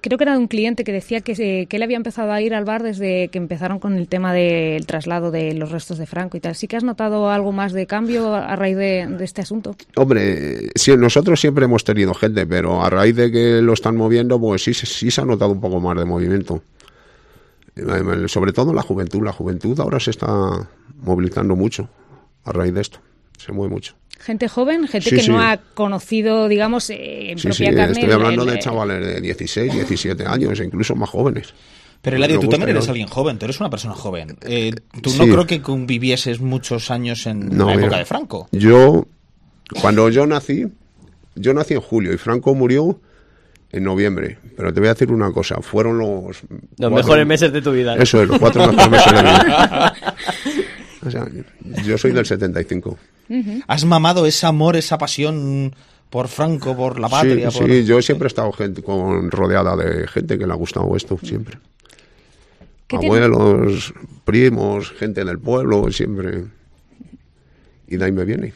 Creo que era de un cliente que decía que, se, que él había empezado a ir al bar desde que empezaron con el tema del traslado de los restos de Franco y tal. ¿Sí que has notado algo más de cambio a raíz de, de este asunto? Hombre, sí, nosotros siempre hemos tenido gente, pero a raíz de que lo están moviendo, pues sí, sí se ha notado un poco más de movimiento. Sobre todo la juventud. La juventud ahora se está movilizando mucho a raíz de esto. Se mueve mucho. Gente joven, gente Sí, que sí. no ha conocido, digamos, eh, en Sí, sí, propia carne. estoy hablando el- de chavales de 16, 17 años, e incluso más jóvenes. Pero Eladio, tú también eres alguien joven, tú eres una persona joven. Eh, tú Sí. no creo que convivieses muchos años en No, la época mira, de Franco. Yo, cuando yo nací, yo nací en julio y Franco murió en noviembre. Pero te voy a decir una cosa, fueron los... Los cuatro- mejores meses de tu vida. ¿no? Eso es, los cuatro mejores meses de mi vida. O sea, yo soy del 75. ¿Has mamado ese amor, esa pasión por Franco, por la patria? sí, por- sí, yo siempre he estado gente, con, rodeada de gente que le ha gustado esto, siempre. ¿Qué tiene- Abuelos, primos, gente del pueblo, siempre. Y de ahí me viene.